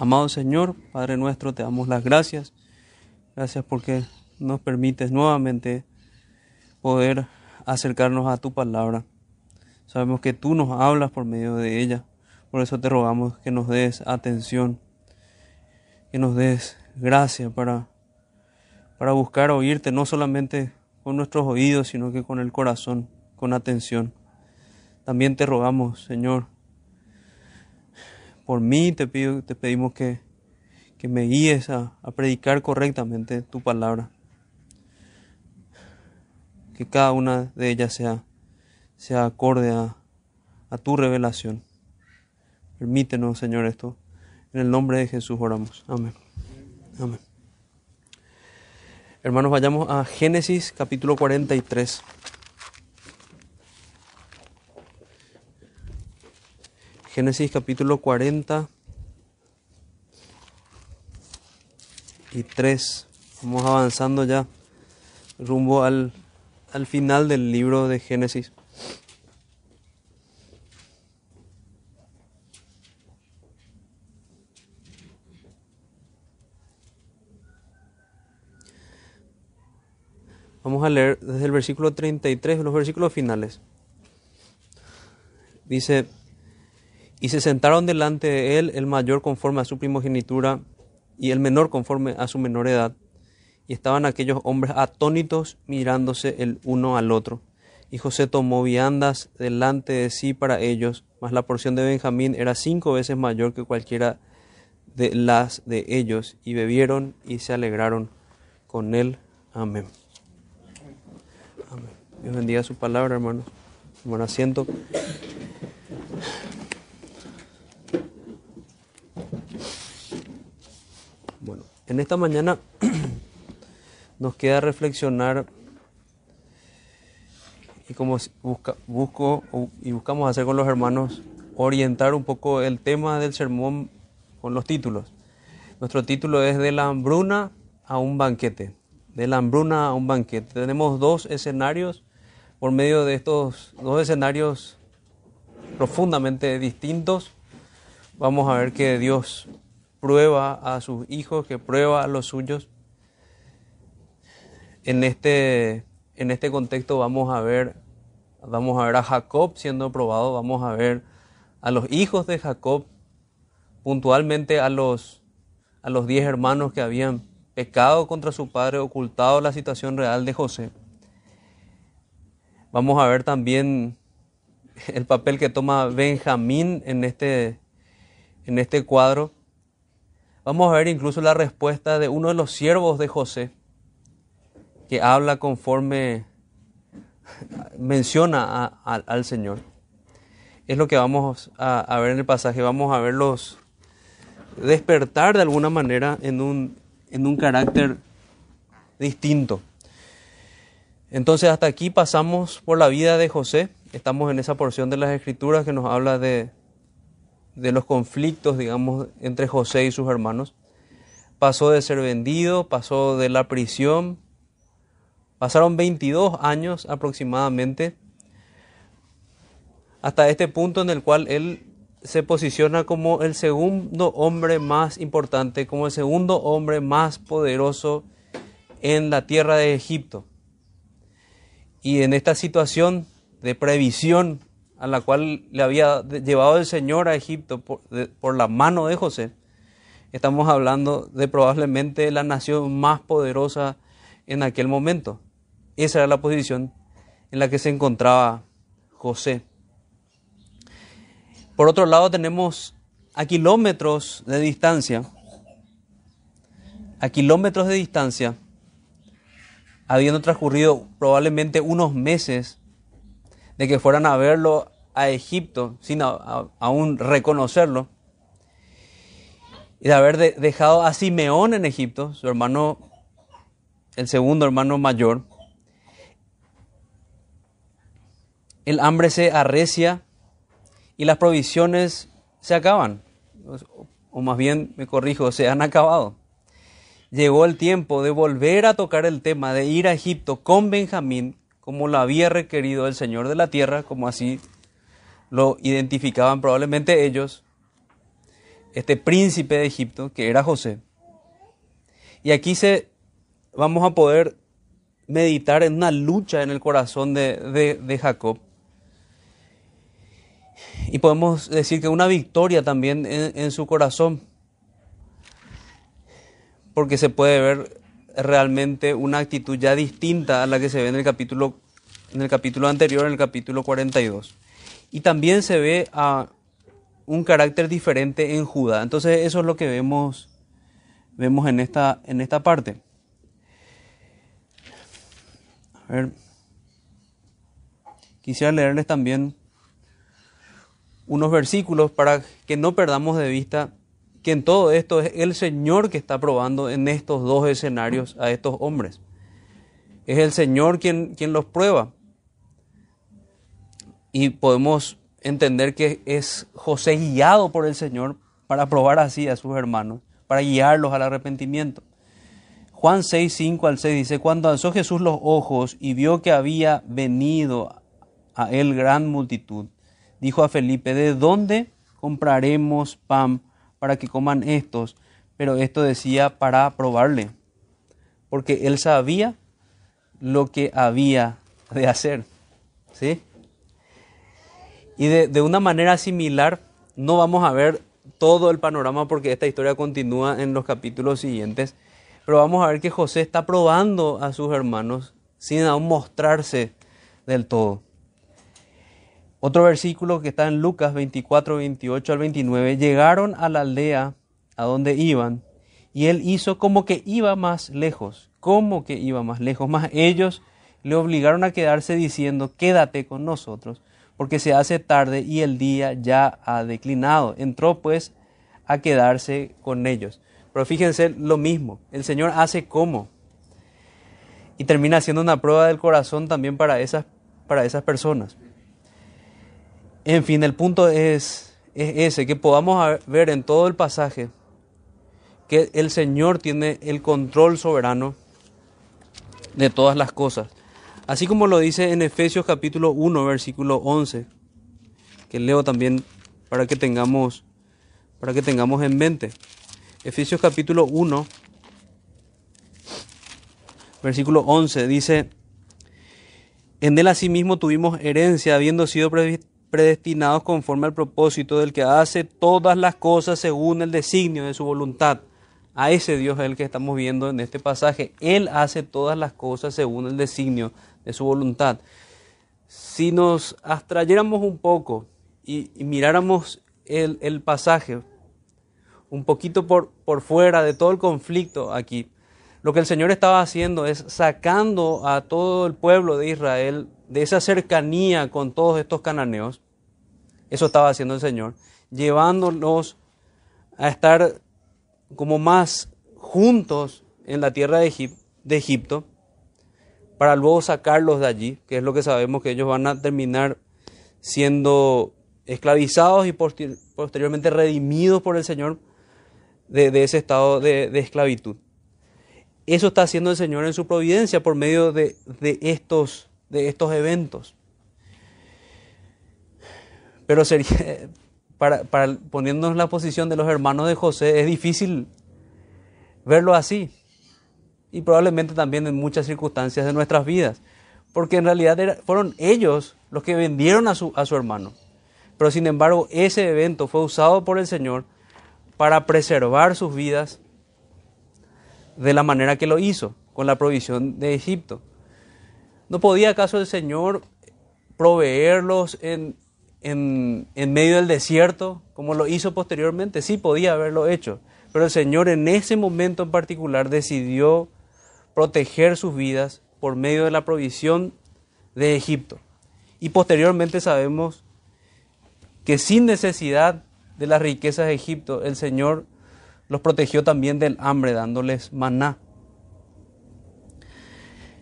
Amado Señor, Padre nuestro, te damos las gracias. Gracias porque nos permites nuevamente poder acercarnos a tu palabra. Sabemos que tú nos hablas por medio de ella. Por eso te rogamos que nos des atención, que nos des gracia para, para buscar oírte, no solamente con nuestros oídos, sino que con el corazón, con atención. También te rogamos, Señor, por mí te, pido, te pedimos que, que me guíes a, predicar correctamente tu palabra. Que cada una de ellas sea, sea acorde a, a tu revelación. Permítenos, Señor, esto. En el nombre de Jesús oramos. Amén. Amén. Hermanos, vayamos a Génesis capítulo 43. Génesis capítulo 40 y 3. Vamos avanzando ya rumbo al, al final del libro de Génesis. Vamos a leer desde el versículo 33, los versículos finales. Dice, y se sentaron delante de él el mayor conforme a su primogenitura y el menor conforme a su menor edad. Y estaban aquellos hombres atónitos mirándose el uno al otro. Y José tomó viandas delante de sí para ellos, mas la porción de Benjamín era cinco veces mayor que cualquiera de las de ellos, y bebieron y se alegraron con él. Amén. Dios bendiga su palabra, hermanos. Buen asiento. Bueno, en esta mañana nos queda reflexionar y como busca, busco y buscamos hacer con los hermanos, orientar un poco el tema del sermón con los títulos. Nuestro título es de la hambruna a un banquete. De la hambruna a un banquete. Tenemos dos escenarios. Por medio de estos dos escenarios profundamente distintos, vamos a ver que Dios prueba a sus hijos, que prueba a los suyos. En este, en este contexto vamos a ver, vamos a ver a Jacob siendo probado, vamos a ver a los hijos de Jacob, puntualmente a los, a los diez hermanos que habían pecado contra su padre, ocultado la situación real de José. Vamos a ver también el papel que toma Benjamín en este, en este cuadro. Vamos a ver incluso la respuesta de uno de los siervos de José, que habla conforme menciona al Señor. Es lo que vamos a, a, ver en el pasaje. Vamos a verlos despertar de alguna manera en un, en un carácter distinto. Entonces hasta aquí pasamos por la vida de José. Estamos en esa porción de las escrituras que nos habla de, de los conflictos, digamos, entre José y sus hermanos. Pasó de ser vendido, pasó de la prisión. Pasaron 22 años aproximadamente hasta este punto en el cual él se posiciona como el segundo hombre más importante, como el segundo hombre más poderoso en la tierra de Egipto. Y en esta situación de previsión a la cual le había llevado el Señor a Egipto por, la mano de José, estamos hablando de probablemente la nación más poderosa en aquel momento. Esa era la posición en la que se encontraba José. Por otro lado tenemos a kilómetros de distancia, a kilómetros de distancia, habiendo transcurrido probablemente unos meses de que fueran a verlo a Egipto sin aún reconocerlo, y de haber de, dejado a Simeón en Egipto, su hermano, el segundo hermano mayor, el hambre se arrecia y las provisiones se acaban, o más bien, me corrijo, se han acabado. Llegó el tiempo de volver a tocar el tema de ir a Egipto con Benjamín, como lo había requerido el Señor de la tierra, como así lo identificaban probablemente ellos, este príncipe de Egipto, que era José. Y aquí se, vamos a poder meditar en una lucha en el corazón de, de Jacob. Y podemos decir que una victoria también en, en su corazón, porque se puede ver realmente una actitud ya distinta a la que se ve en el capítulo, en el capítulo anterior, en el capítulo 42. Y también se ve a un carácter diferente en Judá. Entonces eso es lo que vemos, vemos en, esta, en esta parte. A ver. Quisiera leerles también unos versículos para que no perdamos de vista que en todo esto es el Señor que está probando en estos dos escenarios a estos hombres. Es el Señor quien, quien los prueba. Y podemos entender que es José guiado por el Señor para probar así a sus hermanos, para guiarlos al arrepentimiento. Juan 6, 5 al 6 dice, cuando alzó Jesús los ojos y vio que había venido a él gran multitud, dijo a Felipe, ¿de dónde compraremos pan para que coman estos? Pero esto decía para probarle, porque él sabía lo que había de hacer. ¿Sí? Y de, una manera similar, no vamos a ver todo el panorama porque esta historia continúa en los capítulos siguientes, pero vamos a ver que José está probando a sus hermanos sin aún mostrarse del todo. Otro versículo que está en Lucas 24, 28 al 29, llegaron a la aldea a donde iban y él hizo como que iba más lejos, como que iba más lejos, más ellos le obligaron a quedarse diciendo, quédate con nosotros porque se hace tarde y el día ya ha declinado. Entró pues a quedarse con ellos. Pero fíjense lo mismo, el Señor hace cómo. Y termina siendo una prueba del corazón también para esas, para esas personas. En fin, el punto es, es ese, que podamos ver en todo el pasaje que el Señor tiene el control soberano de todas las cosas. Así como lo dice en Efesios capítulo 1, versículo 11, que leo también para que tengamos, para que tengamos en mente. Efesios capítulo 1, versículo 11 dice, en él asimismo tuvimos herencia, habiendo sido predestinados conforme al propósito del que hace todas las cosas según el designio de su voluntad a ese Dios el que estamos viendo en este pasaje. Él hace todas las cosas según el designio de su voluntad. Si nos abstrayéramos un poco y, miráramos el, pasaje un poquito por, por fuera de todo el conflicto aquí, lo que el Señor estaba haciendo es sacando a todo el pueblo de Israel de esa cercanía con todos estos cananeos. Eso estaba haciendo el Señor, llevándolos a estar como más juntos en la tierra de Egipto, para luego sacarlos de allí, que es lo que sabemos que ellos van a terminar siendo esclavizados y posteriormente redimidos por el Señor de, ese estado de, esclavitud. Eso está haciendo el Señor en su providencia por medio de, estos, de estos eventos. Pero sería, para, para poniéndonos en la posición de los hermanos de José, es difícil verlo así. Y probablemente también en muchas circunstancias de nuestras vidas. Porque en realidad fueron ellos los que vendieron a su, a su hermano. Pero sin embargo, ese evento fue usado por el Señor para preservar sus vidas de la manera que lo hizo, con la provisión de Egipto. ¿No podía acaso el Señor proveerlos en, en, medio del desierto, como lo hizo posteriormente. Sí, podía haberlo hecho, pero el Señor en ese momento en particular decidió proteger sus vidas por medio de la provisión de Egipto. Y posteriormente sabemos que sin necesidad de las riquezas de Egipto, el Señor los protegió también del hambre, dándoles maná.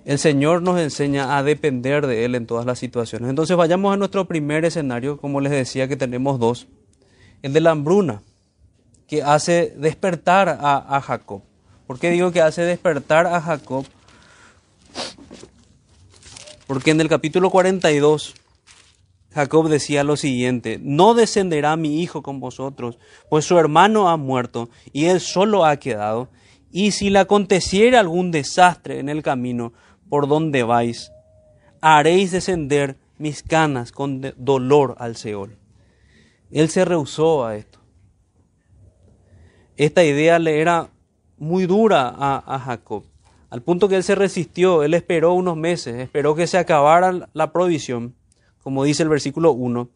El Señor nos enseña a depender de Él en todas las situaciones. Entonces vayamos a nuestro primer escenario, como les decía que tenemos dos, el de la hambruna, que hace despertar a, Jacob. ¿Por qué digo que hace despertar a Jacob? Porque en el capítulo 42 Jacob decía lo siguiente, no descenderá mi hijo con vosotros, pues su hermano ha muerto y él solo ha quedado, y si le aconteciera algún desastre en el camino por donde vais, haréis descender mis canas con dolor al Seol. Él se rehusó a esto. Esta idea le era muy dura a, Jacob, al punto que él se resistió, él esperó unos meses, esperó que se acabara la provisión como dice el versículo 1,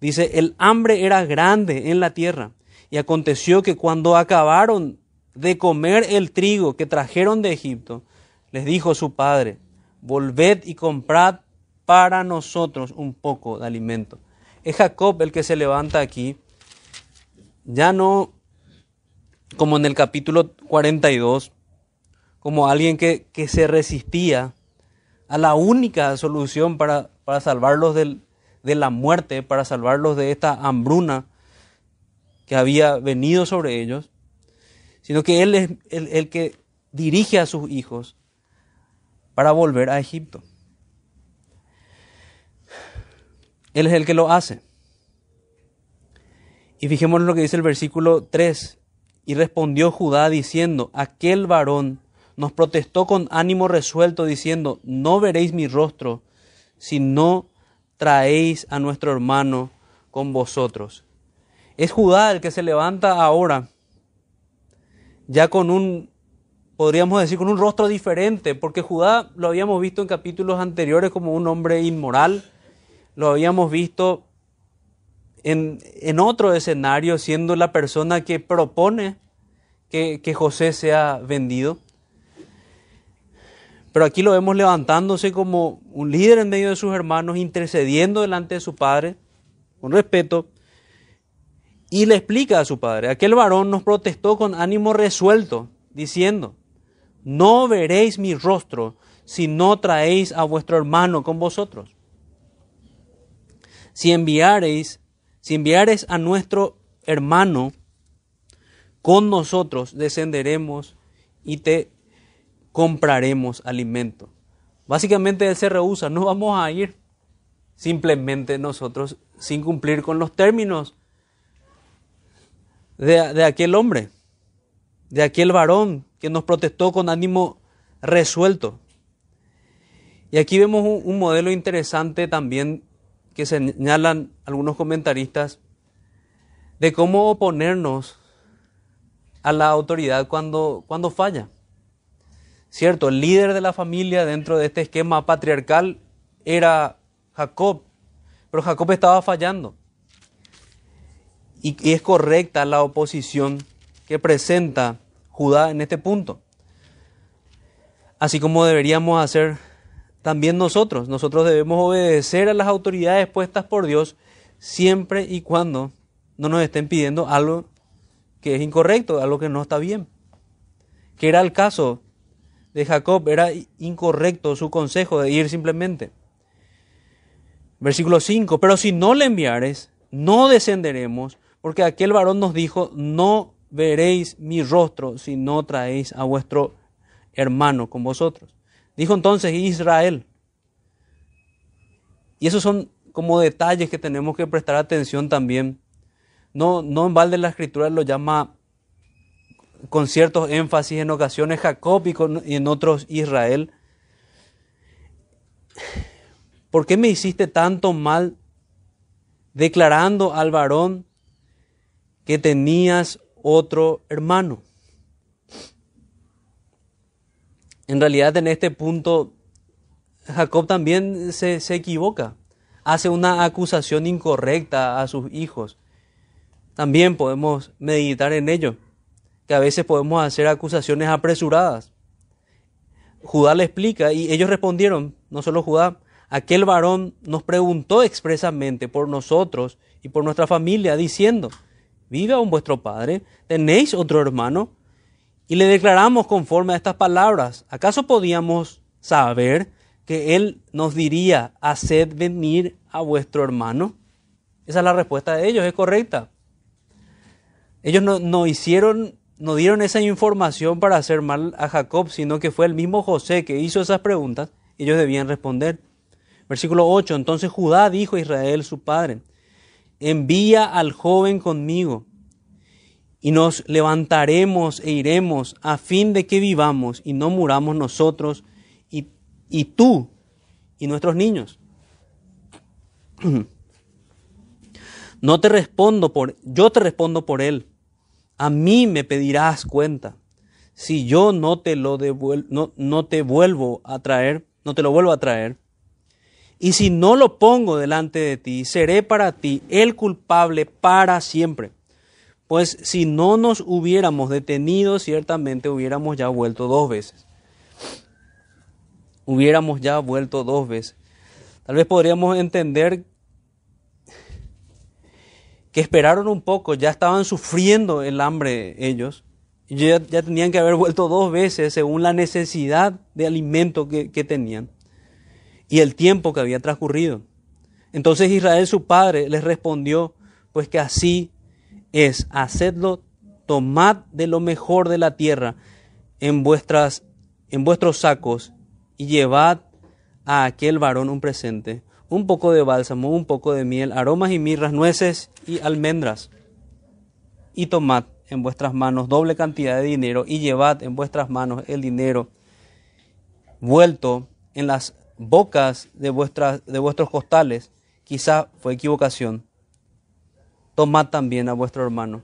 dice, el hambre era grande en la tierra, y aconteció que cuando acabaron de comer el trigo que trajeron de Egipto, les dijo su padre, volved y comprad para nosotros un poco de alimento. Es Jacob el que se levanta aquí, ya no como en el capítulo 42, como alguien que, que se resistía a la única solución para para salvarlos de la muerte, para salvarlos de esta hambruna que había venido sobre ellos, sino que Él es el, el que dirige a sus hijos para volver a Egipto. Él es el que lo hace. Y fijémonos lo que dice el versículo 3. Y respondió Judá diciendo, aquel varón nos protestó con ánimo resuelto diciendo, no veréis mi rostro si no traéis a nuestro hermano con vosotros. Es Judá el que se levanta ahora, ya con un, podríamos decir, con un rostro diferente, porque Judá lo habíamos visto en capítulos anteriores como un hombre inmoral, lo habíamos visto en, otro escenario siendo la persona que propone que, que José sea vendido. Pero aquí lo vemos levantándose como un líder en medio de sus hermanos, intercediendo delante de su padre, con respeto, y le explica a su padre, aquel varón nos protestó con ánimo resuelto, diciendo, no veréis mi rostro si no traéis a vuestro hermano con vosotros. Si enviareis, si enviareis a nuestro hermano con nosotros, descenderemos y te compraremos alimento. Básicamente él se rehúsa, no vamos a ir simplemente nosotros sin cumplir con los términos de, aquel hombre, de aquel varón que nos protestó con ánimo resuelto. Y aquí vemos un modelo interesante también que señalan algunos comentaristas de cómo oponernos a la autoridad cuando, cuando falla. Cierto, el líder de la familia dentro de este esquema patriarcal era Jacob, pero Jacob estaba fallando. Y, es correcta la oposición que presenta Judá en este punto. Así como deberíamos hacer también nosotros. Nosotros debemos obedecer a las autoridades puestas por Dios siempre y cuando no nos estén pidiendo algo que es incorrecto, algo que no está bien. Que era el caso de Jacob era incorrecto su consejo de ir simplemente. Versículo 5, pero si no le enviares, no descenderemos, porque aquel varón nos dijo, no veréis mi rostro si no traéis a vuestro hermano con vosotros. Dijo entonces Israel. Y esos son como detalles que tenemos que prestar atención también. No, no en balde la escritura lo llama con ciertos énfasis en ocasiones Jacob y, en otros Israel. ¿Por qué me hiciste tanto mal declarando al varón que tenías otro hermano? En realidad en este punto Jacob también se, equivoca, hace una acusación incorrecta a sus hijos. También podemos meditar en ello que a veces podemos hacer acusaciones apresuradas. Judá le explica y ellos respondieron, no solo Judá, aquel varón nos preguntó expresamente por nosotros y por nuestra familia, diciendo, ¿vive aún vuestro padre? ¿Tenéis otro hermano? Y le declaramos conforme a estas palabras, ¿acaso podíamos saber que él nos diría, haced venir a vuestro hermano? Esa es la respuesta de ellos, es correcta. Ellos no, no hicieron no dieron esa información para hacer mal a Jacob, sino que fue el mismo José que hizo esas preguntas, ellos debían responder. Versículo 8, entonces Judá dijo a Israel su padre, envía al joven conmigo y nos levantaremos e iremos a fin de que vivamos y no muramos nosotros y, y tú y nuestros niños. No te respondo por, yo te respondo por él. A mí me pedirás cuenta. Si yo no te lo devuelvo, no, no te vuelvo a traer, no te lo vuelvo a traer. Y si no lo pongo delante de ti, seré para ti el culpable para siempre. Pues si no nos hubiéramos detenido, ciertamente hubiéramos ya vuelto dos veces. Hubiéramos ya vuelto dos veces. Tal vez podríamos entender que esperaron un poco, ya estaban sufriendo el hambre ellos, ya, ya tenían que haber vuelto dos veces según la necesidad de alimento que, que tenían y el tiempo que había transcurrido. Entonces Israel su padre les respondió, pues que así es, hacedlo, tomad de lo mejor de la tierra en, vuestras, en vuestros sacos y llevad a aquel varón un presente, un poco de bálsamo, un poco de miel, aromas y mirras, nueces y almendras. Y tomad en vuestras manos doble cantidad de dinero y llevad en vuestras manos el dinero vuelto en las bocas de, vuestras, de vuestros costales. Quizá fue equivocación. Tomad también a vuestro hermano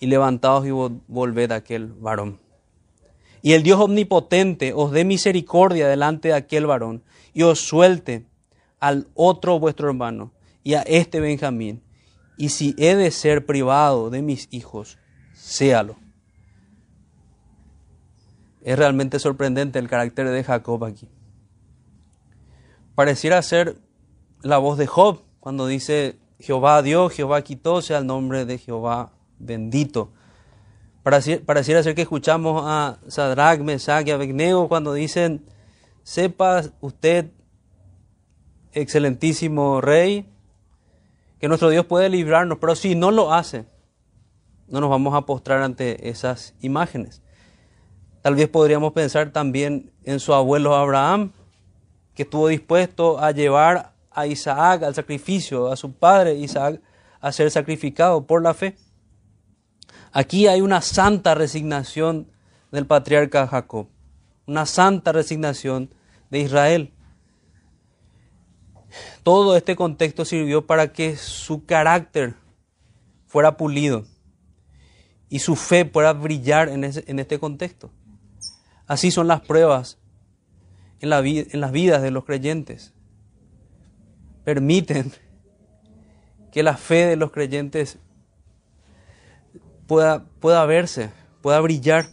y levantaos y volved a aquel varón. Y el Dios omnipotente os dé misericordia delante de aquel varón y os suelte al otro vuestro hermano y a este Benjamín. Y si he de ser privado de mis hijos, séalo. Es realmente sorprendente el carácter de Jacob aquí. Pareciera ser la voz de Job cuando dice, Jehová dio, Jehová quitó, sea el nombre de Jehová bendito. Pareciera ser que escuchamos a Sadrach, Mesach y Abednego cuando dicen, sepa usted, excelentísimo rey, que nuestro Dios puede librarnos, pero si no lo hace, no nos vamos a postrar ante esas imágenes. Tal vez podríamos pensar también en su abuelo Abraham, que estuvo dispuesto a llevar a Isaac al sacrificio, a su padre Isaac a ser sacrificado por la fe. Aquí hay una santa resignación del patriarca Jacob, una santa resignación de Israel. Todo este contexto sirvió para que su carácter fuera pulido y su fe pueda brillar en, este contexto. Así son las pruebas en, la, en las vidas de los creyentes permiten que la fe de los creyentes pueda, pueda verse, pueda brillar.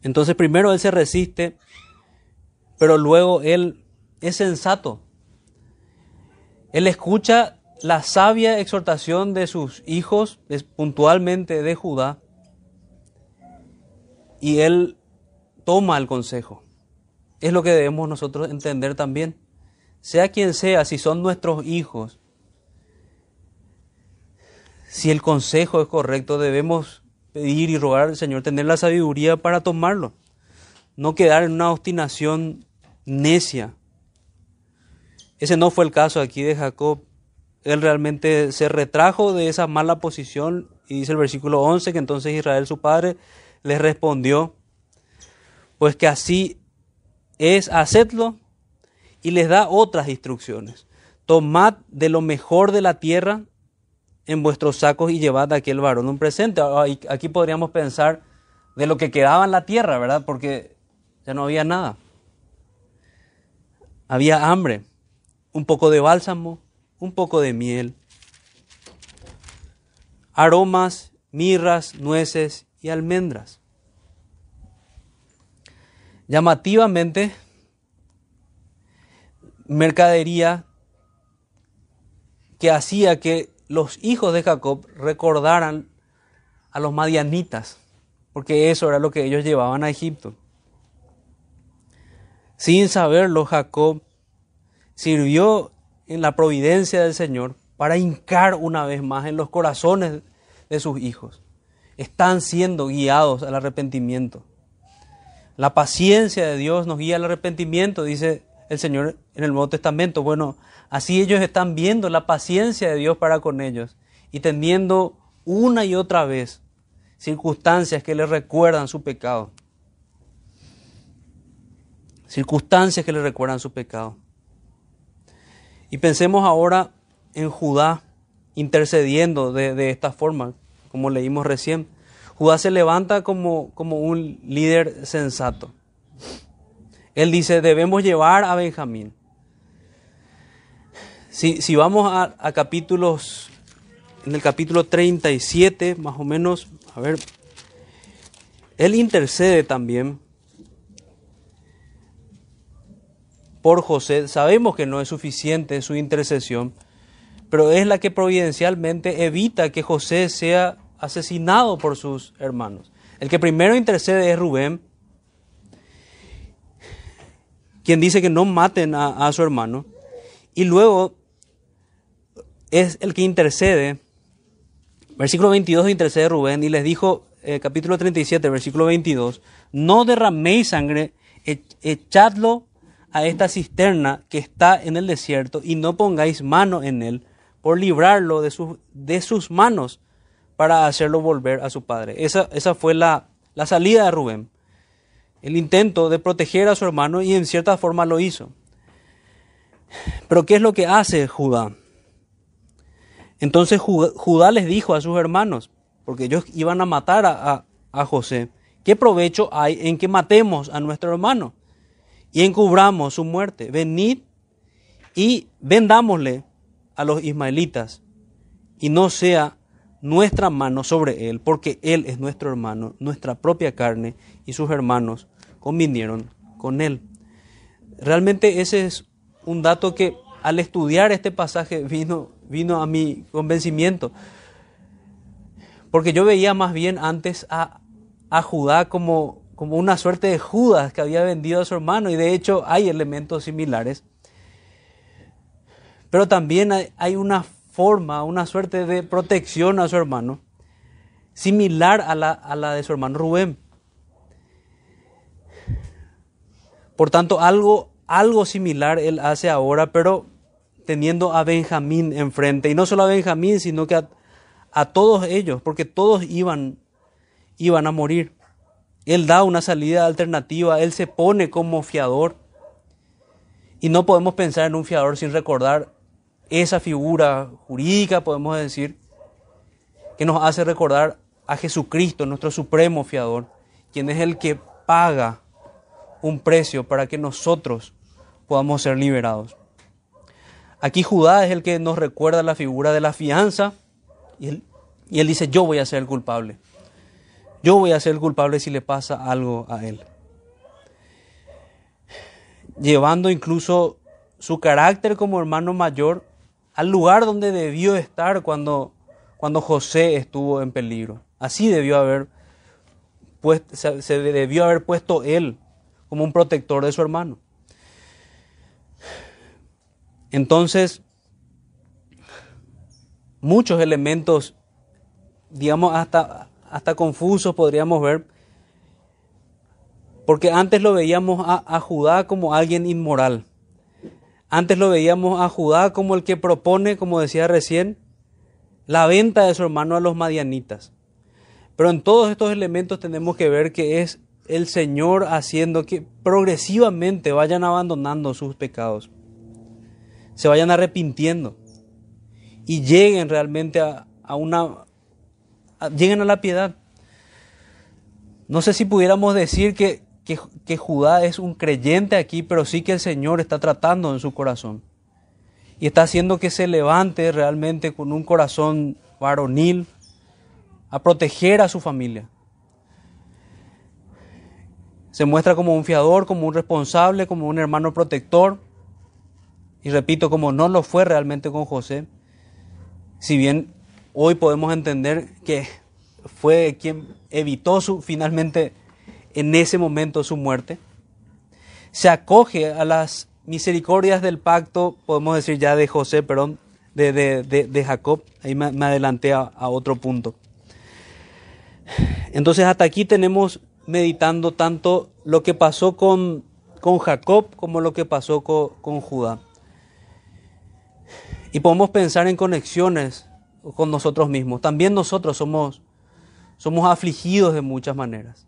Entonces primero él se resiste, pero luego él es sensato. Él escucha la sabia exhortación de sus hijos, puntualmente de Judá, y él toma el consejo es lo que debemos nosotros entender también. Sea quien sea, si son nuestros hijos, si el consejo es correcto, debemos pedir y rogar al Señor tener la sabiduría para tomarlo. No quedar en una obstinación necia. Ese no fue el caso aquí de Jacob. Él realmente se retrajo de esa mala posición y dice el versículo 11 que entonces Israel su padre le respondió, pues que así es hacedlo y les da otras instrucciones. Tomad de lo mejor de la tierra en vuestros sacos y llevad a aquel varón un presente. Aquí podríamos pensar de lo que quedaba en la tierra, ¿verdad? Porque ya no había nada. Había hambre, un poco de bálsamo, un poco de miel, aromas, mirras, nueces y almendras. Llamativamente, mercadería que hacía que los hijos de Jacob recordaran a los madianitas, porque eso era lo que ellos llevaban a Egipto. Sin saberlo, Jacob sirvió en la providencia del Señor para hincar una vez más en los corazones de sus hijos. Están siendo guiados al arrepentimiento. La paciencia de Dios nos guía al arrepentimiento, dice el Señor en el Nuevo Testamento. Bueno, así ellos están viendo la paciencia de Dios para con ellos y teniendo una y otra vez circunstancias que les recuerdan su pecado. Circunstancias que les recuerdan su pecado. Y pensemos ahora en Judá intercediendo de, esta forma, como leímos recién. Judá se levanta como, como un líder sensato. Él dice, debemos llevar a Benjamín. Si, si vamos a, a, capítulos, en el capítulo 37, más o menos, a ver, él intercede también por José. Sabemos que no es suficiente su intercesión, pero es la que providencialmente evita que José sea asesinado por sus hermanos. El que primero intercede es Rubén, quien dice que no maten a, su hermano, y luego es el que intercede, versículo 22 intercede Rubén, y les dijo, eh, capítulo 37, versículo 22, no derraméis sangre, echadlo a esta cisterna que está en el desierto, y no pongáis mano en él, por librarlo de, de sus manos para hacerlo volver a su padre. Esa, esa fue la, la salida de Rubén, el intento de proteger a su hermano y en cierta forma lo hizo. Pero ¿qué es lo que hace Judá? Entonces Judá les dijo a sus hermanos, porque ellos iban a matar a, a, José, ¿qué provecho hay en que matemos a nuestro hermano y encubramos su muerte? Venid y vendámosle a los ismaelitas y no sea nuestra mano sobre él, porque él es nuestro hermano, nuestra propia carne, y sus hermanos convinieron con él. Realmente ese es un dato que al estudiar este pasaje vino, vino a mi convencimiento, porque yo veía más bien antes a, a Judá como, como una suerte de Judas que había vendido a su hermano, y de hecho hay elementos similares pero también hay una forma, una suerte de protección a su hermano, similar a la, de su hermano Rubén. Por tanto, algo, algo similar él hace ahora, pero teniendo a Benjamín enfrente. Y no solo a Benjamín, sino que a, a todos ellos, porque todos iban, iban a morir. Él da una salida alternativa, él se pone como fiador. Y no podemos pensar en un fiador sin recordar esa figura jurídica, podemos decir, que nos hace recordar a Jesucristo, nuestro supremo fiador, quien es el que paga un precio para que nosotros podamos ser liberados. Aquí Judá es el que nos recuerda la figura de la fianza y él, y él dice, yo voy a ser el culpable. Yo voy a ser el culpable si le pasa algo a él. Llevando incluso su carácter como hermano mayor al lugar donde debió estar cuando, cuando José estuvo en peligro. Así debió haber puesto, se, debió haber puesto él como un protector de su hermano. Entonces, muchos elementos, digamos, hasta, hasta confusos podríamos ver, porque antes lo veíamos a, a Judá como alguien inmoral antes lo veíamos a Judá como el que propone, como decía recién, la venta de su hermano a los madianitas. Pero en todos estos elementos tenemos que ver que es el Señor haciendo que progresivamente vayan abandonando sus pecados, se vayan arrepintiendo y lleguen realmente a, una, lleguen a la piedad. No sé si pudiéramos decir que que, Judá es un creyente aquí, pero sí que el Señor está tratando en su corazón. Y está haciendo que se levante realmente con un corazón varonil a proteger a su familia. Se muestra como un fiador, como un responsable, como un hermano protector. Y repito, como no lo fue realmente con José, si bien hoy podemos entender que fue quien evitó su, finalmente en ese momento su muerte, se acoge a las misericordias del pacto, podemos decir ya de José, perdón, de, de, Jacob, ahí me, adelanté a, otro punto. Entonces hasta aquí tenemos meditando tanto lo que pasó con, con Jacob como lo que pasó con, con Judá. Y podemos pensar en conexiones con nosotros mismos. También nosotros somos, somos afligidos de muchas maneras.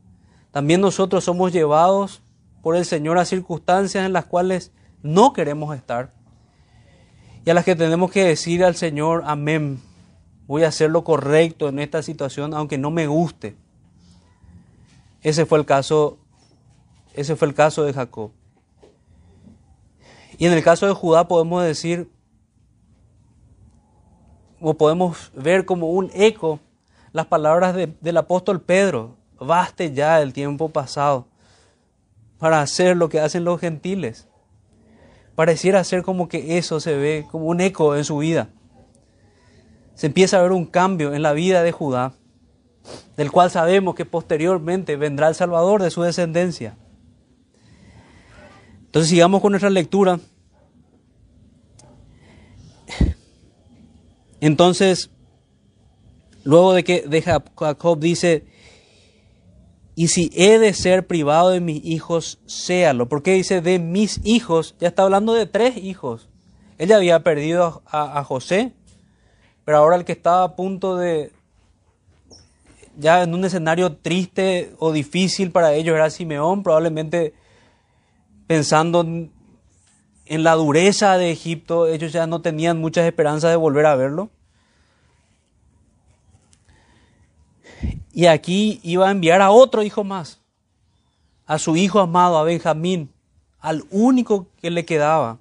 También nosotros somos llevados por el Señor a circunstancias en las cuales no queremos estar y a las que tenemos que decir al Señor, amén, voy a hacer lo correcto en esta situación aunque no me guste. Ese fue el caso, ese fue el caso de Jacob. Y en el caso de Judá podemos decir, o podemos ver como un eco las palabras del apóstol Pedro, baste ya el tiempo pasado para hacer lo que hacen los gentiles. Pareciera ser como que eso se ve como un eco en su vida. Se empieza a ver un cambio en la vida de Judá, del cual sabemos que posteriormente vendrá el Salvador de su descendencia. Entonces sigamos con nuestra lectura. Entonces, luego de que Jacob dice, y si he de ser privado de mis hijos, séalo. Porque dice de mis hijos, ya está hablando de tres hijos. Ella había perdido a, José, pero ahora el que estaba a punto de, ya en un escenario triste o difícil para ellos era Simeón, probablemente pensando en la dureza de Egipto, ellos ya no tenían muchas esperanzas de volver a verlo. Y aquí iba a enviar a otro hijo más, a su hijo amado, a Benjamín, al único que le quedaba,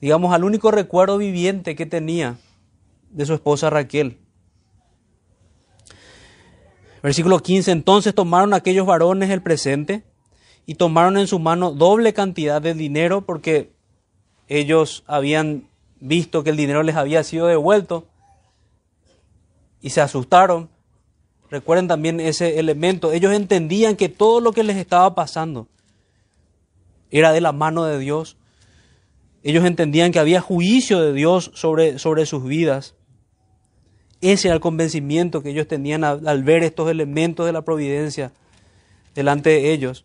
digamos, al único recuerdo viviente que tenía de su esposa Raquel. Versículo 15, entonces tomaron aquellos varones el presente y tomaron en su mano doble cantidad de dinero porque ellos habían visto que el dinero les había sido devuelto y se asustaron Recuerden también ese elemento. Ellos entendían que todo lo que les estaba pasando era de la mano de Dios. Ellos entendían que había juicio de Dios sobre, sobre sus vidas. Ese era el convencimiento que ellos tenían al, ver estos elementos de la providencia delante de ellos.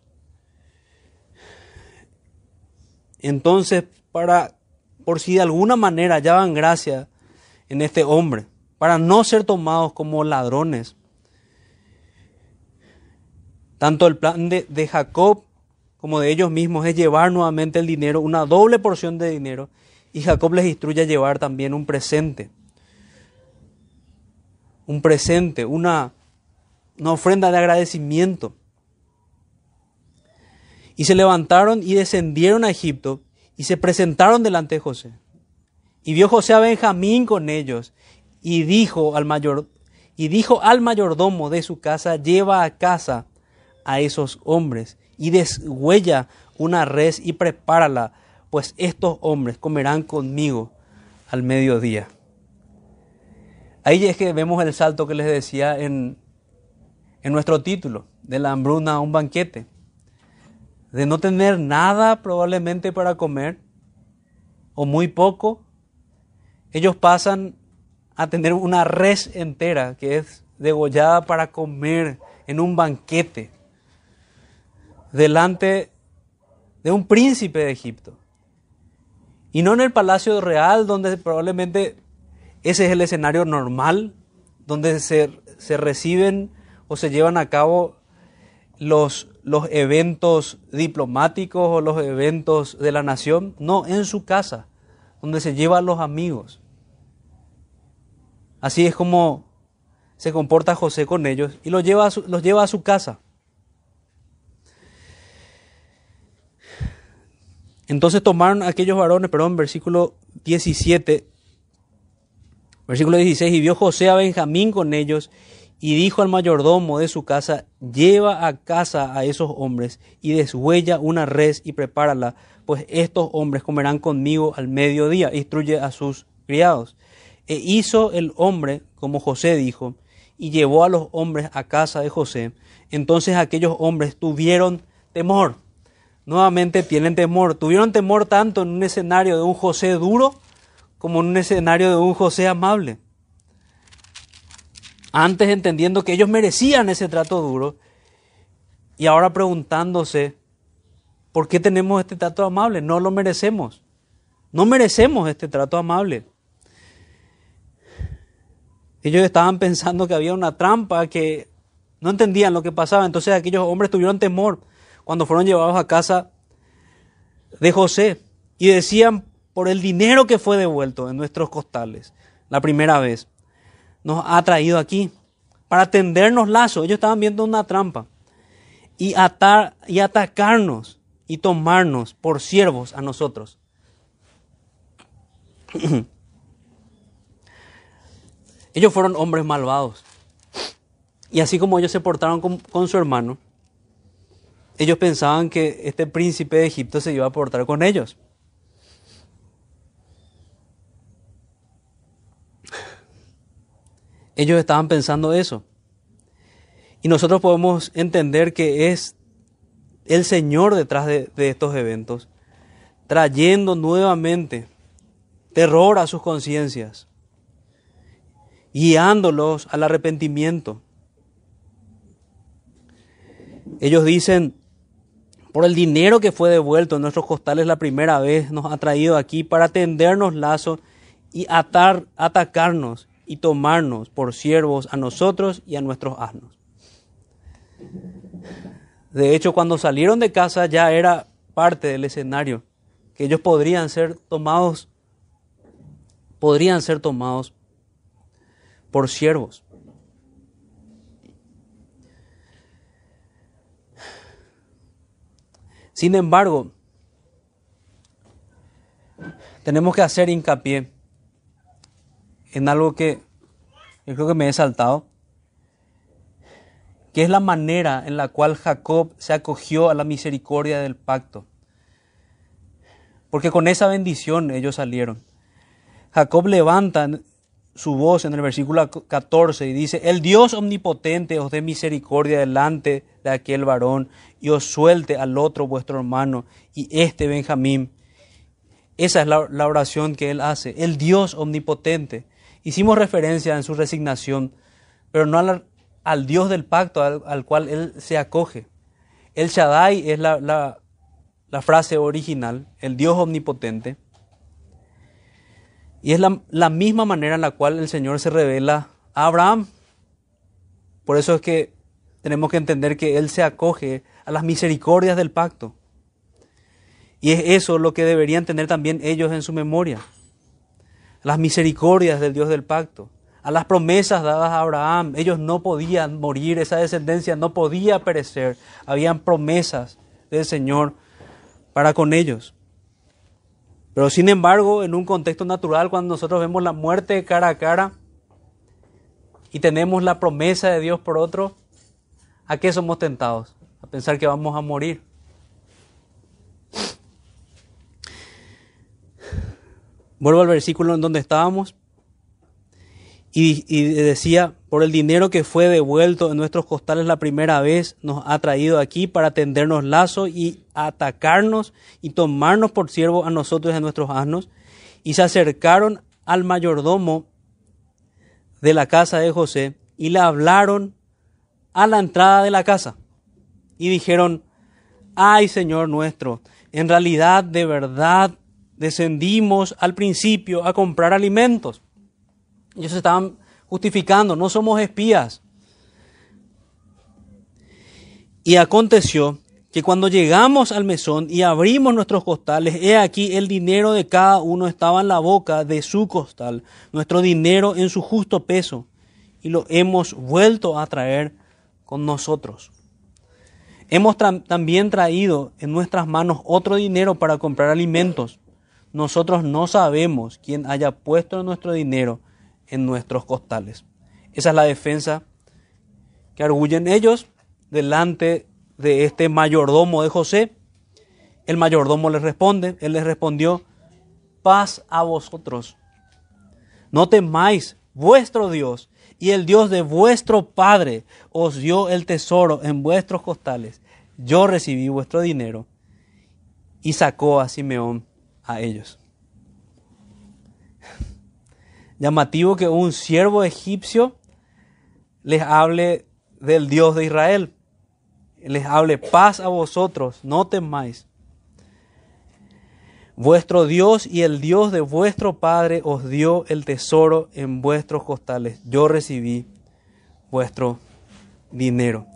Entonces, para, por si de alguna manera hallaban gracia en este hombre, para no ser tomados como ladrones, tanto el plan de, Jacob como de ellos mismos es llevar nuevamente el dinero, una doble porción de dinero, y Jacob les instruye a llevar también un presente. Un presente, una, una ofrenda de agradecimiento. Y se levantaron y descendieron a Egipto y se presentaron delante de José. Y vio José a Benjamín con ellos y dijo al y dijo al mayordomo de su casa, lleva a casa a esos hombres y deshuella una res y prepárala, pues estos hombres comerán conmigo al mediodía. Ahí es que vemos el salto que les decía en, en nuestro título, de la hambruna a un banquete, de no tener nada probablemente para comer, o muy poco, ellos pasan a tener una res entera que es degollada para comer en un banquete delante de un príncipe de Egipto. Y no en el palacio real, donde probablemente ese es el escenario normal, donde se, se reciben o se llevan a cabo los, los eventos diplomáticos o los eventos de la nación. No, en su casa, donde se llevan los amigos. Así es como se comporta José con ellos y los lleva los lleva a su casa. Entonces tomaron aquellos varones, perdón, versículo 17, versículo 16, y vio José a Benjamín con ellos y dijo al mayordomo de su casa, lleva a casa a esos hombres y deshuella una res y prepárala, pues estos hombres comerán conmigo al mediodía, instruye a sus criados. E hizo el hombre como José dijo, y llevó a los hombres a casa de José. Entonces aquellos hombres tuvieron temor nuevamente tienen temor. Tuvieron temor tanto en un escenario de un José duro como en un escenario de un José amable. Antes entendiendo que ellos merecían ese trato duro y ahora preguntándose, ¿por qué tenemos este trato amable? No lo merecemos. No merecemos este trato amable. Ellos estaban pensando que había una trampa, que no entendían lo que pasaba. Entonces aquellos hombres tuvieron temor cuando fueron llevados a casa de José y decían, por el dinero que fue devuelto en nuestros costales la primera vez, nos ha traído aquí para tendernos lazos. Ellos estaban viendo una trampa y, atar, y atacarnos y tomarnos por siervos a nosotros. ellos fueron hombres malvados. Y así como ellos se portaron con, con, su hermano, ellos pensaban que este príncipe de Egipto se iba a portar con ellos. Ellos estaban pensando eso. Y nosotros podemos entender que es el Señor detrás de, estos eventos, trayendo nuevamente terror a sus conciencias, guiándolos al arrepentimiento. Ellos dicen, por el dinero que fue devuelto en nuestros costales la primera vez, nos ha traído aquí para tendernos lazos y atar, atacarnos y tomarnos por siervos a nosotros y a nuestros asnos. De hecho, cuando salieron de casa ya era parte del escenario, que ellos podrían ser tomados, podrían ser tomados por siervos. Sin embargo, tenemos que hacer hincapié en algo que yo creo que me he saltado, que es la manera en la cual Jacob se acogió a la misericordia del pacto. Porque con esa bendición ellos salieron. Jacob levanta su voz en el versículo 14 y dice, el Dios omnipotente os dé misericordia delante de aquel varón y os suelte al otro vuestro hermano y este Benjamín. Esa es la, oración que él hace, el Dios omnipotente. Hicimos referencia en su resignación, pero no al, Dios del pacto al, cual él se acoge. El Shaddai es la, la, frase original, el Dios omnipotente. Y es la, misma manera en la cual el Señor se revela a Abraham. Por eso es que tenemos que entender que Él se acoge a las misericordias del pacto. Y es eso lo que deberían tener también ellos en su memoria las misericordias del Dios del pacto, a las promesas dadas a Abraham. Ellos no podían morir, esa descendencia no podía perecer. Habían promesas del Señor para con ellos. Pero sin embargo, en un contexto natural, cuando nosotros vemos la muerte cara a cara y tenemos la promesa de Dios por otro, ¿a qué somos tentados? A pensar que vamos a morir. Vuelvo al versículo en donde estábamos. Y, decía, por el dinero que fue devuelto en nuestros costales la primera vez, nos ha traído aquí para tendernos lazo y atacarnos y tomarnos por siervos a nosotros y a nuestros asnos. Y se acercaron al mayordomo de la casa de José y le hablaron a la entrada de la casa. Y dijeron, ay Señor nuestro, en realidad de verdad descendimos al principio a comprar alimentos. Ellos estaban justificando, no somos espías. Y aconteció que cuando llegamos al mesón y abrimos nuestros costales, he aquí el dinero de cada uno estaba en la boca de su costal, nuestro dinero en su justo peso, y lo hemos vuelto a traer con nosotros. Hemos también traído en nuestras manos otro dinero para comprar alimentos nosotros no sabemos quién haya puesto nuestro dinero en nuestros costales. Esa es la defensa que arguyen ellos delante de este mayordomo de José. El mayordomo les responde, él les respondió, paz a vosotros. No temáis, vuestro Dios y el Dios de vuestro Padre os dio el tesoro en vuestros costales. Yo recibí vuestro dinero. Y sacó a Simeón a ellos. Llamativo que un siervo egipcio les hable del Dios de Israel. les hable paz a vosotros, no temáis. Vuestro Dios y el Dios de vuestro Padre os dio el tesoro en vuestros costales. Yo recibí vuestro dinero.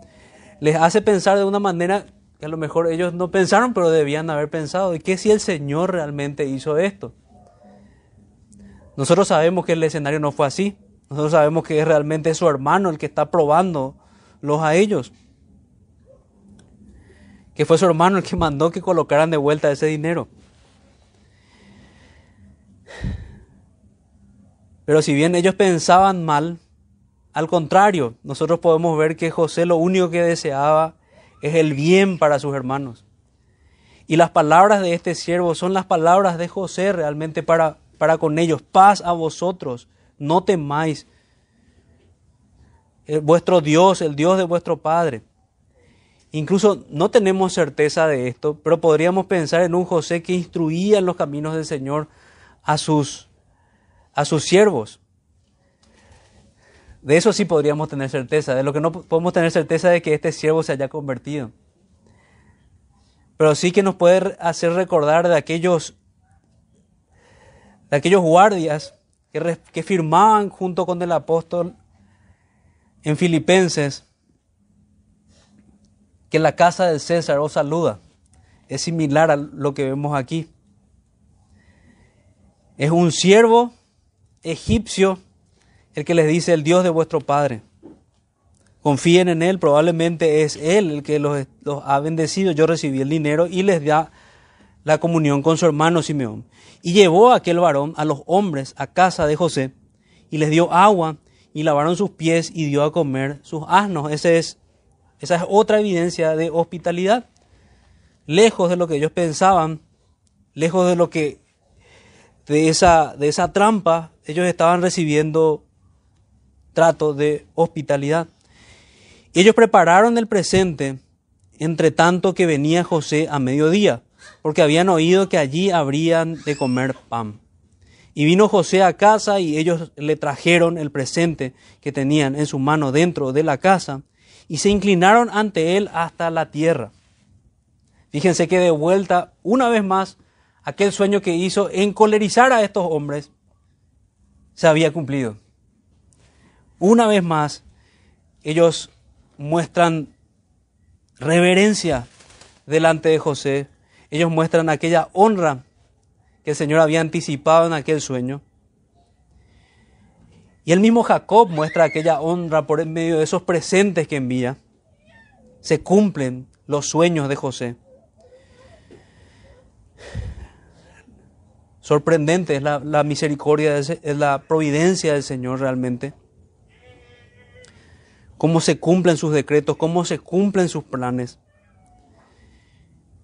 Les hace pensar de una manera que a lo mejor ellos no pensaron, pero debían haber pensado. ¿Y qué si el Señor realmente hizo esto? Nosotros sabemos que el escenario no fue así. Nosotros sabemos que es realmente su hermano el que está probándolos a ellos. Que fue su hermano el que mandó que colocaran de vuelta ese dinero. Pero si bien ellos pensaban mal, al contrario, nosotros podemos ver que José lo único que deseaba es el bien para sus hermanos. Y las palabras de este siervo son las palabras de José realmente para, para con ellos. Paz a vosotros, no temáis. Eh, vuestro Dios, el Dios de vuestro Padre. Incluso no tenemos certeza de esto, pero podríamos pensar en un José que instruía en los caminos del Señor a sus, a sus siervos. De eso sí podríamos tener certeza. De lo que no podemos tener certeza de que este siervo se haya convertido. Pero sí que nos puede hacer recordar de aquellos, de aquellos guardias que, firmaban junto con el apóstol en Filipenses que la casa del César os saluda. Es similar a lo que vemos aquí. Es un siervo egipcio el que les dice el Dios de vuestro Padre. Confíen en Él, probablemente es Él el que los, ha bendecido. Yo recibí el dinero y les da la comunión con su hermano Simeón. Y llevó a aquel varón a los hombres a casa de José y les dio agua y lavaron sus pies y dio a comer sus asnos. Es, esa es otra evidencia de hospitalidad. Lejos de lo que ellos pensaban, lejos de lo que de esa, de esa trampa, ellos estaban recibiendo trato de hospitalidad. Ellos prepararon el presente entre tanto que venía José a mediodía, porque habían oído que allí habrían de comer pan. Y vino José a casa y ellos le trajeron el presente que tenían en su mano dentro de la casa y se inclinaron ante él hasta la tierra. Fíjense que de vuelta, una vez más, aquel sueño que hizo encolerizar a estos hombres se había cumplido. Una vez más, ellos muestran reverencia delante de José. Ellos muestran aquella honra que el Señor había anticipado en aquel sueño. Y el mismo Jacob muestra aquella honra por medio de esos presentes que envía. Se cumplen los sueños de José. Sorprendente es la, la misericordia, es la providencia del Señor realmente cómo se cumplen sus decretos, cómo se cumplen sus planes.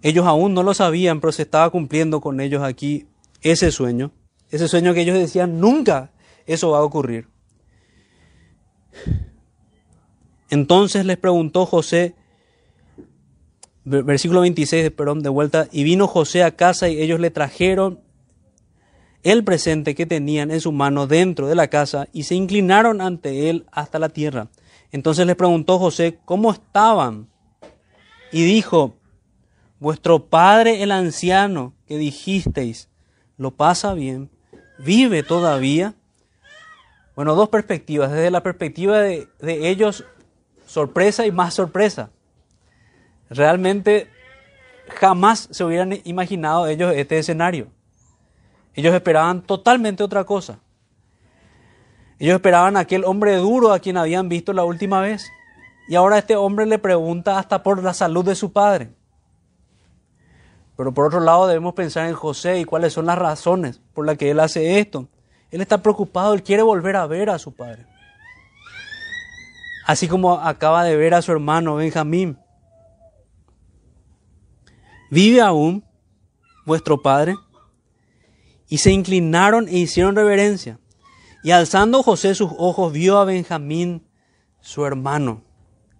Ellos aún no lo sabían, pero se estaba cumpliendo con ellos aquí ese sueño, ese sueño que ellos decían, nunca eso va a ocurrir. Entonces les preguntó José, versículo 26, perdón, de vuelta, y vino José a casa y ellos le trajeron el presente que tenían en su mano dentro de la casa y se inclinaron ante él hasta la tierra. Entonces les preguntó José, ¿cómo estaban? Y dijo, vuestro padre el anciano que dijisteis, lo pasa bien, vive todavía. Bueno, dos perspectivas. Desde la perspectiva de, de ellos, sorpresa y más sorpresa. Realmente jamás se hubieran imaginado ellos este escenario. Ellos esperaban totalmente otra cosa. Ellos esperaban a aquel hombre duro a quien habían visto la última vez. Y ahora este hombre le pregunta hasta por la salud de su padre. Pero por otro lado debemos pensar en José y cuáles son las razones por las que él hace esto. Él está preocupado, él quiere volver a ver a su padre. Así como acaba de ver a su hermano Benjamín. ¿Vive aún vuestro padre? Y se inclinaron e hicieron reverencia. Y alzando José sus ojos, vio a Benjamín, su hermano,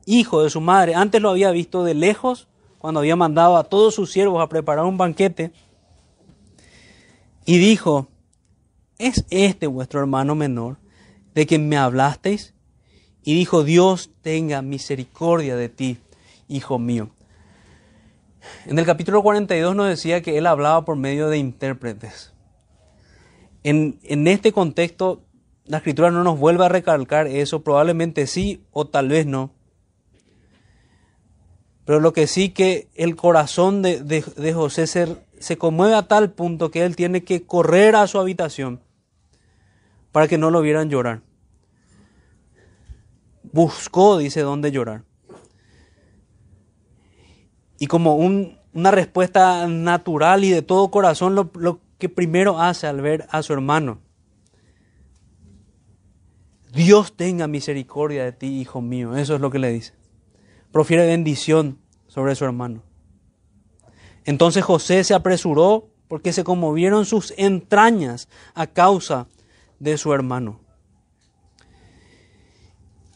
hijo de su madre. Antes lo había visto de lejos, cuando había mandado a todos sus siervos a preparar un banquete. Y dijo, ¿es este vuestro hermano menor de quien me hablasteis? Y dijo, Dios tenga misericordia de ti hijo mío. En el capítulo 42 nos decía que él hablaba por medio de intérpretes. En, en este contexto, la escritura no nos vuelve a recalcar eso, probablemente sí o tal vez no. Pero lo que sí que el corazón de, de, José se, se conmueve a tal punto que él tiene que correr a su habitación para que no lo vieran llorar. Buscó, dice, dónde llorar. Y como una respuesta natural y de todo corazón, lo, lo que primero hace al ver a su hermano. Dios tenga misericordia de ti, hijo mío. Eso es lo que le dice. Profiere bendición sobre su hermano. Entonces José se apresuró porque se conmovieron sus entrañas a causa de su hermano.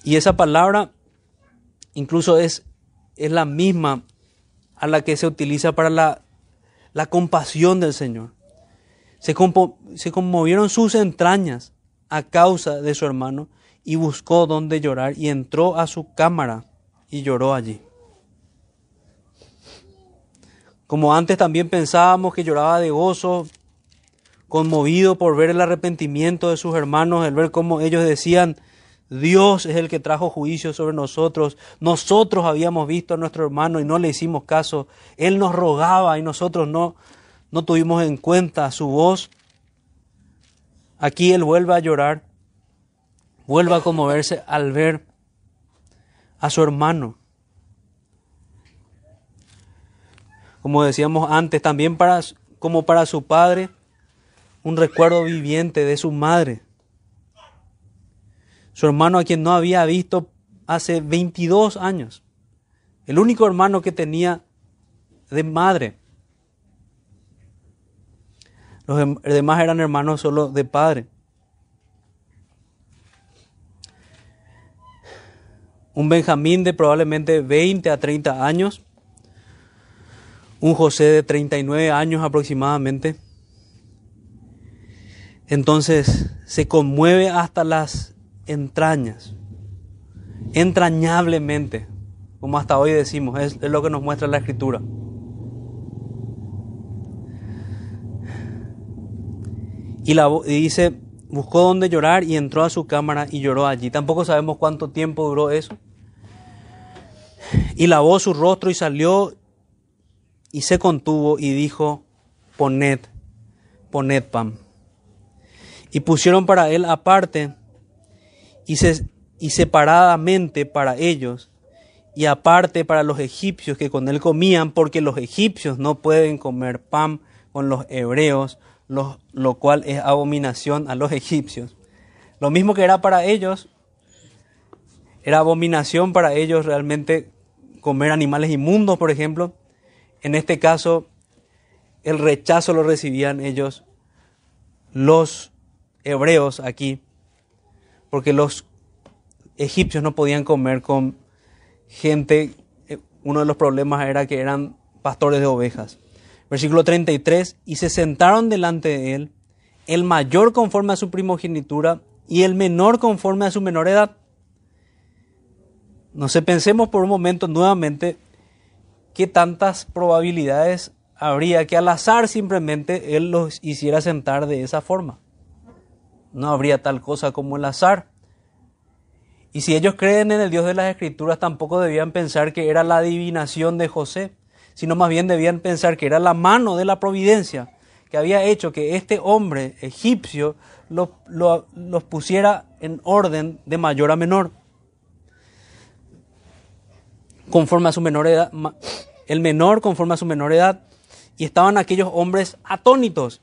Y esa palabra incluso es, es la misma a la que se utiliza para la, la compasión del Señor. Se, se conmovieron sus entrañas a causa de su hermano y buscó donde llorar y entró a su cámara y lloró allí. Como antes también pensábamos que lloraba de gozo, conmovido por ver el arrepentimiento de sus hermanos, el ver cómo ellos decían, Dios es el que trajo juicio sobre nosotros. Nosotros habíamos visto a nuestro hermano y no le hicimos caso. Él nos rogaba y nosotros no, no tuvimos en cuenta su voz. Aquí él vuelve a llorar, vuelve a conmoverse al ver a su hermano. Como decíamos antes, también para, como para su padre, un recuerdo viviente de su madre. Su hermano a quien no había visto hace 22 años. El único hermano que tenía de madre. Los dem- demás eran hermanos solo de padre. Un Benjamín de probablemente 20 a 30 años. Un José de 39 años aproximadamente. Entonces se conmueve hasta las entrañas, entrañablemente, como hasta hoy decimos, es, lo que nos muestra la escritura. Y, la, y dice, buscó donde llorar y entró a su cámara y lloró allí. Tampoco sabemos cuánto tiempo duró eso. Y lavó su rostro y salió y se contuvo y dijo, poned, poned pan. Y pusieron para él aparte y, se, y separadamente para ellos y aparte para los egipcios que con él comían, porque los egipcios no pueden comer pan con los hebreos, lo, lo cual es abominación a los egipcios. Lo mismo que era para ellos, era abominación para ellos realmente comer animales inmundos, por ejemplo. En este caso, el rechazo lo recibían ellos, los hebreos aquí, porque los egipcios no podían comer con gente, uno de los problemas era que eran pastores de ovejas. Versículo 33, y se sentaron delante de él, el mayor conforme a su primogenitura y el menor conforme a su menor edad. No sé, pensemos por un momento nuevamente qué tantas probabilidades habría que al azar simplemente él los hiciera sentar de esa forma. No habría tal cosa como el azar. Y si ellos creen en el Dios de las Escrituras, tampoco debían pensar que era la adivinación de José, sino más bien debían pensar que era la mano de la providencia que había hecho que este hombre egipcio los lo, lo pusiera en orden de mayor a menor. Conforme a su menor edad, el menor conforme a su menor edad, y estaban aquellos hombres atónitos,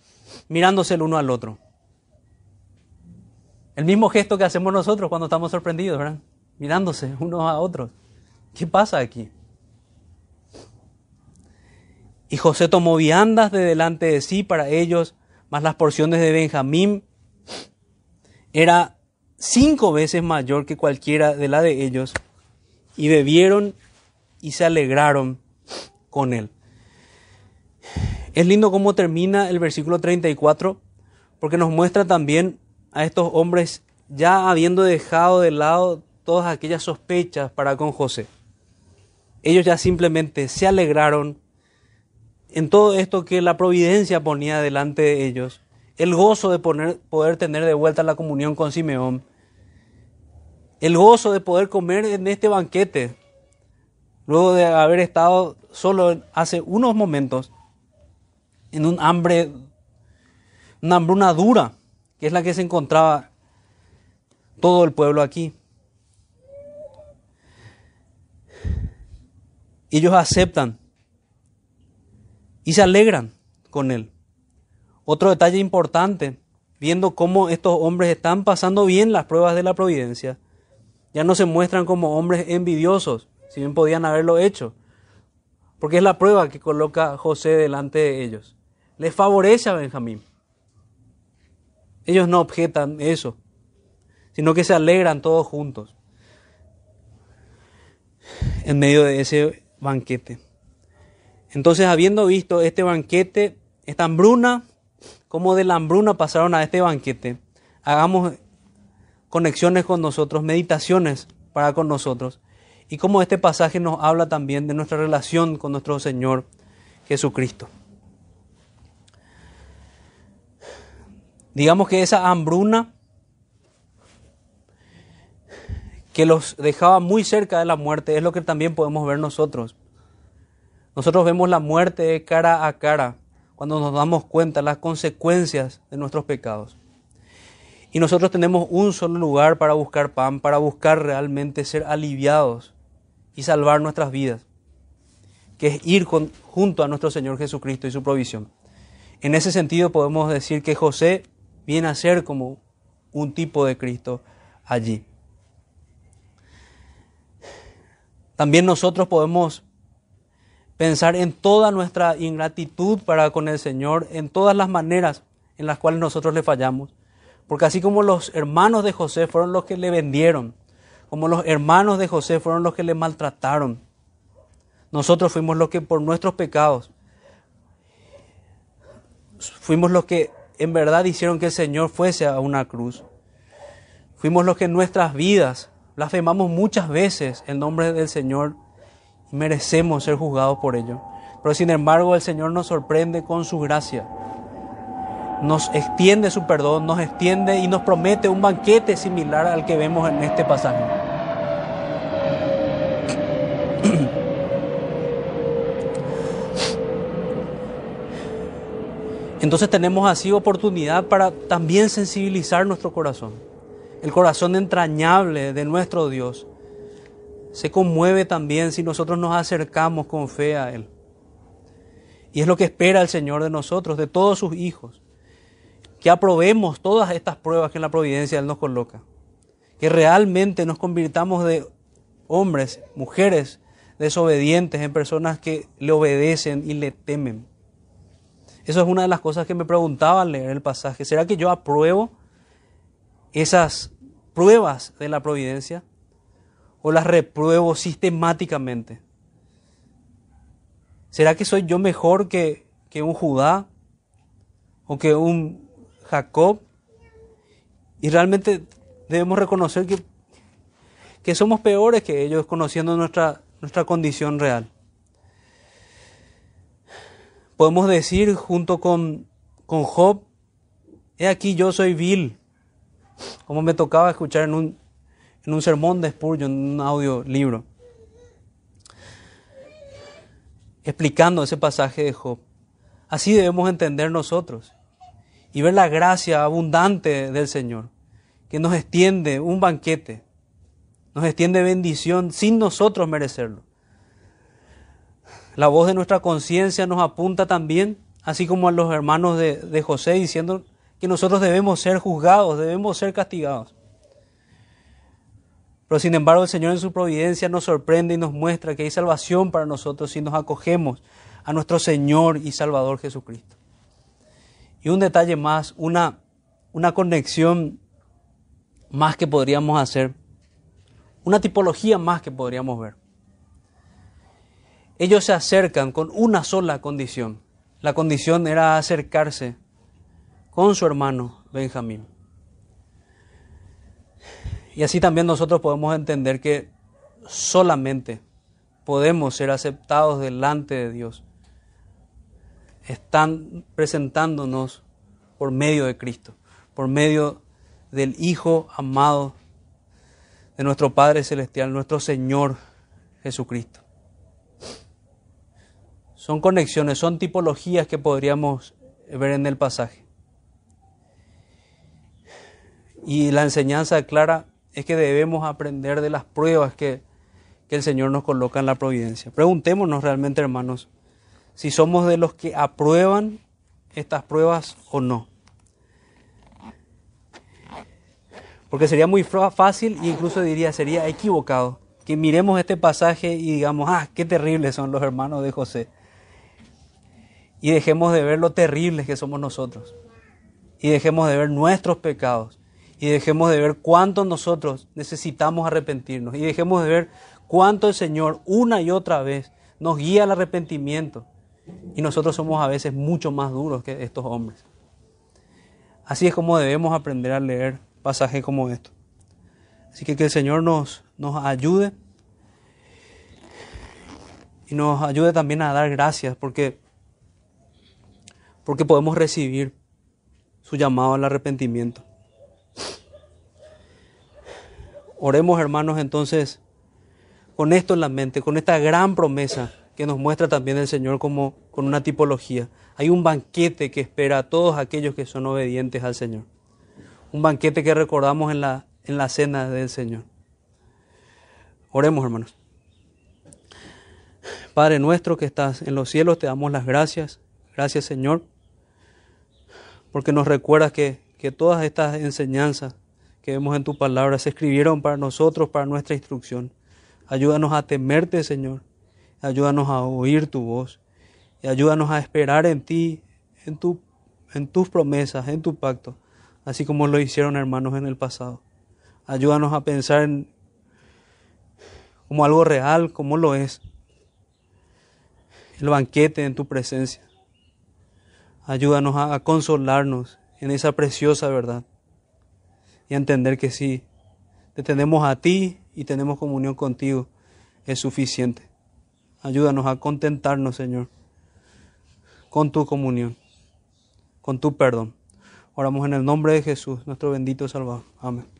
mirándose el uno al otro. El mismo gesto que hacemos nosotros cuando estamos sorprendidos, ¿verdad? Mirándose unos a otros. ¿Qué pasa aquí? Y José tomó viandas de delante de sí para ellos, más las porciones de Benjamín. Era cinco veces mayor que cualquiera de la de ellos. Y bebieron y se alegraron con él. Es lindo cómo termina el versículo 34, porque nos muestra también a estos hombres ya habiendo dejado de lado todas aquellas sospechas para con José. ellos ya simplemente se alegraron en todo esto que la providencia ponía delante de ellos, el gozo de poder tener de vuelta la comunión con Simeón, el gozo de poder comer en este banquete, luego de haber estado solo hace unos momentos en un hambre, una hambruna dura, que es la que se encontraba todo el pueblo aquí. Ellos aceptan y se alegran con él. Otro detalle importante, viendo cómo estos hombres están pasando bien las pruebas de la providencia, ya no se muestran como hombres envidiosos, si bien podían haberlo hecho, porque es la prueba que coloca José delante de ellos. Les favorece a Benjamín. Ellos no objetan eso, sino que se alegran todos juntos en medio de ese banquete. Entonces, habiendo visto este banquete, esta hambruna, como de la hambruna pasaron a este banquete, hagamos conexiones con nosotros, meditaciones para con nosotros. Y como este pasaje nos habla también de nuestra relación con nuestro Señor Jesucristo. Digamos que esa hambruna que los dejaba muy cerca de la muerte es lo que también podemos ver nosotros. Nosotros vemos la muerte cara a cara cuando nos damos cuenta las consecuencias de nuestros pecados. Y nosotros tenemos un solo lugar para buscar pan, para buscar realmente ser aliviados y salvar nuestras vidas, que es ir junto a nuestro Señor Jesucristo y su provisión. En ese sentido podemos decir que José viene a ser como un tipo de Cristo allí. También nosotros podemos pensar en toda nuestra ingratitud para con el Señor, en todas las maneras en las cuales nosotros le fallamos. Porque así como los hermanos de José fueron los que le vendieron, como los hermanos de José fueron los que le maltrataron, nosotros fuimos los que por nuestros pecados, fuimos los que en verdad hicieron que el Señor fuese a una cruz. Fuimos los que en nuestras vidas blasfemamos muchas veces el nombre del Señor merecemos ser juzgados por ello. Pero sin embargo el Señor nos sorprende con su gracia. Nos extiende su perdón, nos extiende y nos promete un banquete similar al que vemos en este pasaje. Entonces tenemos así oportunidad para también sensibilizar nuestro corazón, el corazón entrañable de nuestro Dios, se conmueve también si nosotros nos acercamos con fe a Él. Y es lo que espera el Señor de nosotros, de todos sus hijos. Que aprobemos todas estas pruebas que en la providencia Él nos coloca. Que realmente nos convirtamos de hombres, mujeres desobedientes en personas que le obedecen y le temen. Eso es una de las cosas que me preguntaba al leer el pasaje. ¿Será que yo apruebo esas pruebas de la providencia? O las repruebo sistemáticamente? ¿Será que soy yo mejor que, que un Judá o que un Jacob? Y realmente debemos reconocer que, que somos peores que ellos conociendo nuestra, nuestra condición real. Podemos decir junto con, con Job, he aquí yo soy vil, como me tocaba escuchar en un, en un sermón de Spurgeon, en un audiolibro, explicando ese pasaje de Job. Así debemos entender nosotros y ver la gracia abundante del Señor, que nos extiende un banquete, nos extiende bendición sin nosotros merecerlo. La voz de nuestra conciencia nos apunta también, así como a los hermanos de, de José, diciendo que nosotros debemos ser juzgados, debemos ser castigados. Pero sin embargo el Señor en su providencia nos sorprende y nos muestra que hay salvación para nosotros si nos acogemos a nuestro Señor y Salvador Jesucristo. Y un detalle más, una, una conexión más que podríamos hacer, una tipología más que podríamos ver. Ellos se acercan con una sola condición. La condición era acercarse con su hermano Benjamín. Y así también nosotros podemos entender que solamente podemos ser aceptados delante de Dios. Están presentándonos por medio de Cristo, por medio del Hijo amado de nuestro Padre Celestial, nuestro Señor Jesucristo. Son conexiones, son tipologías que podríamos ver en el pasaje. Y la enseñanza clara es que debemos aprender de las pruebas que, que el Señor nos coloca en la providencia. Preguntémonos realmente, hermanos, si somos de los que aprueban estas pruebas o no. Porque sería muy fácil e incluso diría, sería equivocado que miremos este pasaje y digamos, ah, qué terribles son los hermanos de José. Y dejemos de ver lo terribles que somos nosotros. Y dejemos de ver nuestros pecados. Y dejemos de ver cuánto nosotros necesitamos arrepentirnos. Y dejemos de ver cuánto el Señor una y otra vez nos guía al arrepentimiento. Y nosotros somos a veces mucho más duros que estos hombres. Así es como debemos aprender a leer pasajes como estos. Así que que el Señor nos, nos ayude y nos ayude también a dar gracias porque, porque podemos recibir su llamado al arrepentimiento. Oremos hermanos entonces con esto en la mente, con esta gran promesa que nos muestra también el Señor como con una tipología. Hay un banquete que espera a todos aquellos que son obedientes al Señor. Un banquete que recordamos en la, en la cena del Señor. Oremos, hermanos. Padre nuestro que estás en los cielos, te damos las gracias. Gracias, Señor, porque nos recuerdas que, que todas estas enseñanzas que vemos en tu palabra se escribieron para nosotros, para nuestra instrucción. Ayúdanos a temerte, Señor. Ayúdanos a oír tu voz. Y ayúdanos a esperar en ti, en, tu, en tus promesas, en tu pacto, así como lo hicieron hermanos en el pasado. Ayúdanos a pensar en, como algo real, como lo es. El banquete en tu presencia. Ayúdanos a, a consolarnos en esa preciosa verdad y a entender que si te tenemos a ti y tenemos comunión contigo, es suficiente. Ayúdanos a contentarnos, Señor, con tu comunión, con tu perdón. Oramos en el nombre de Jesús, nuestro bendito Salvador. Amén.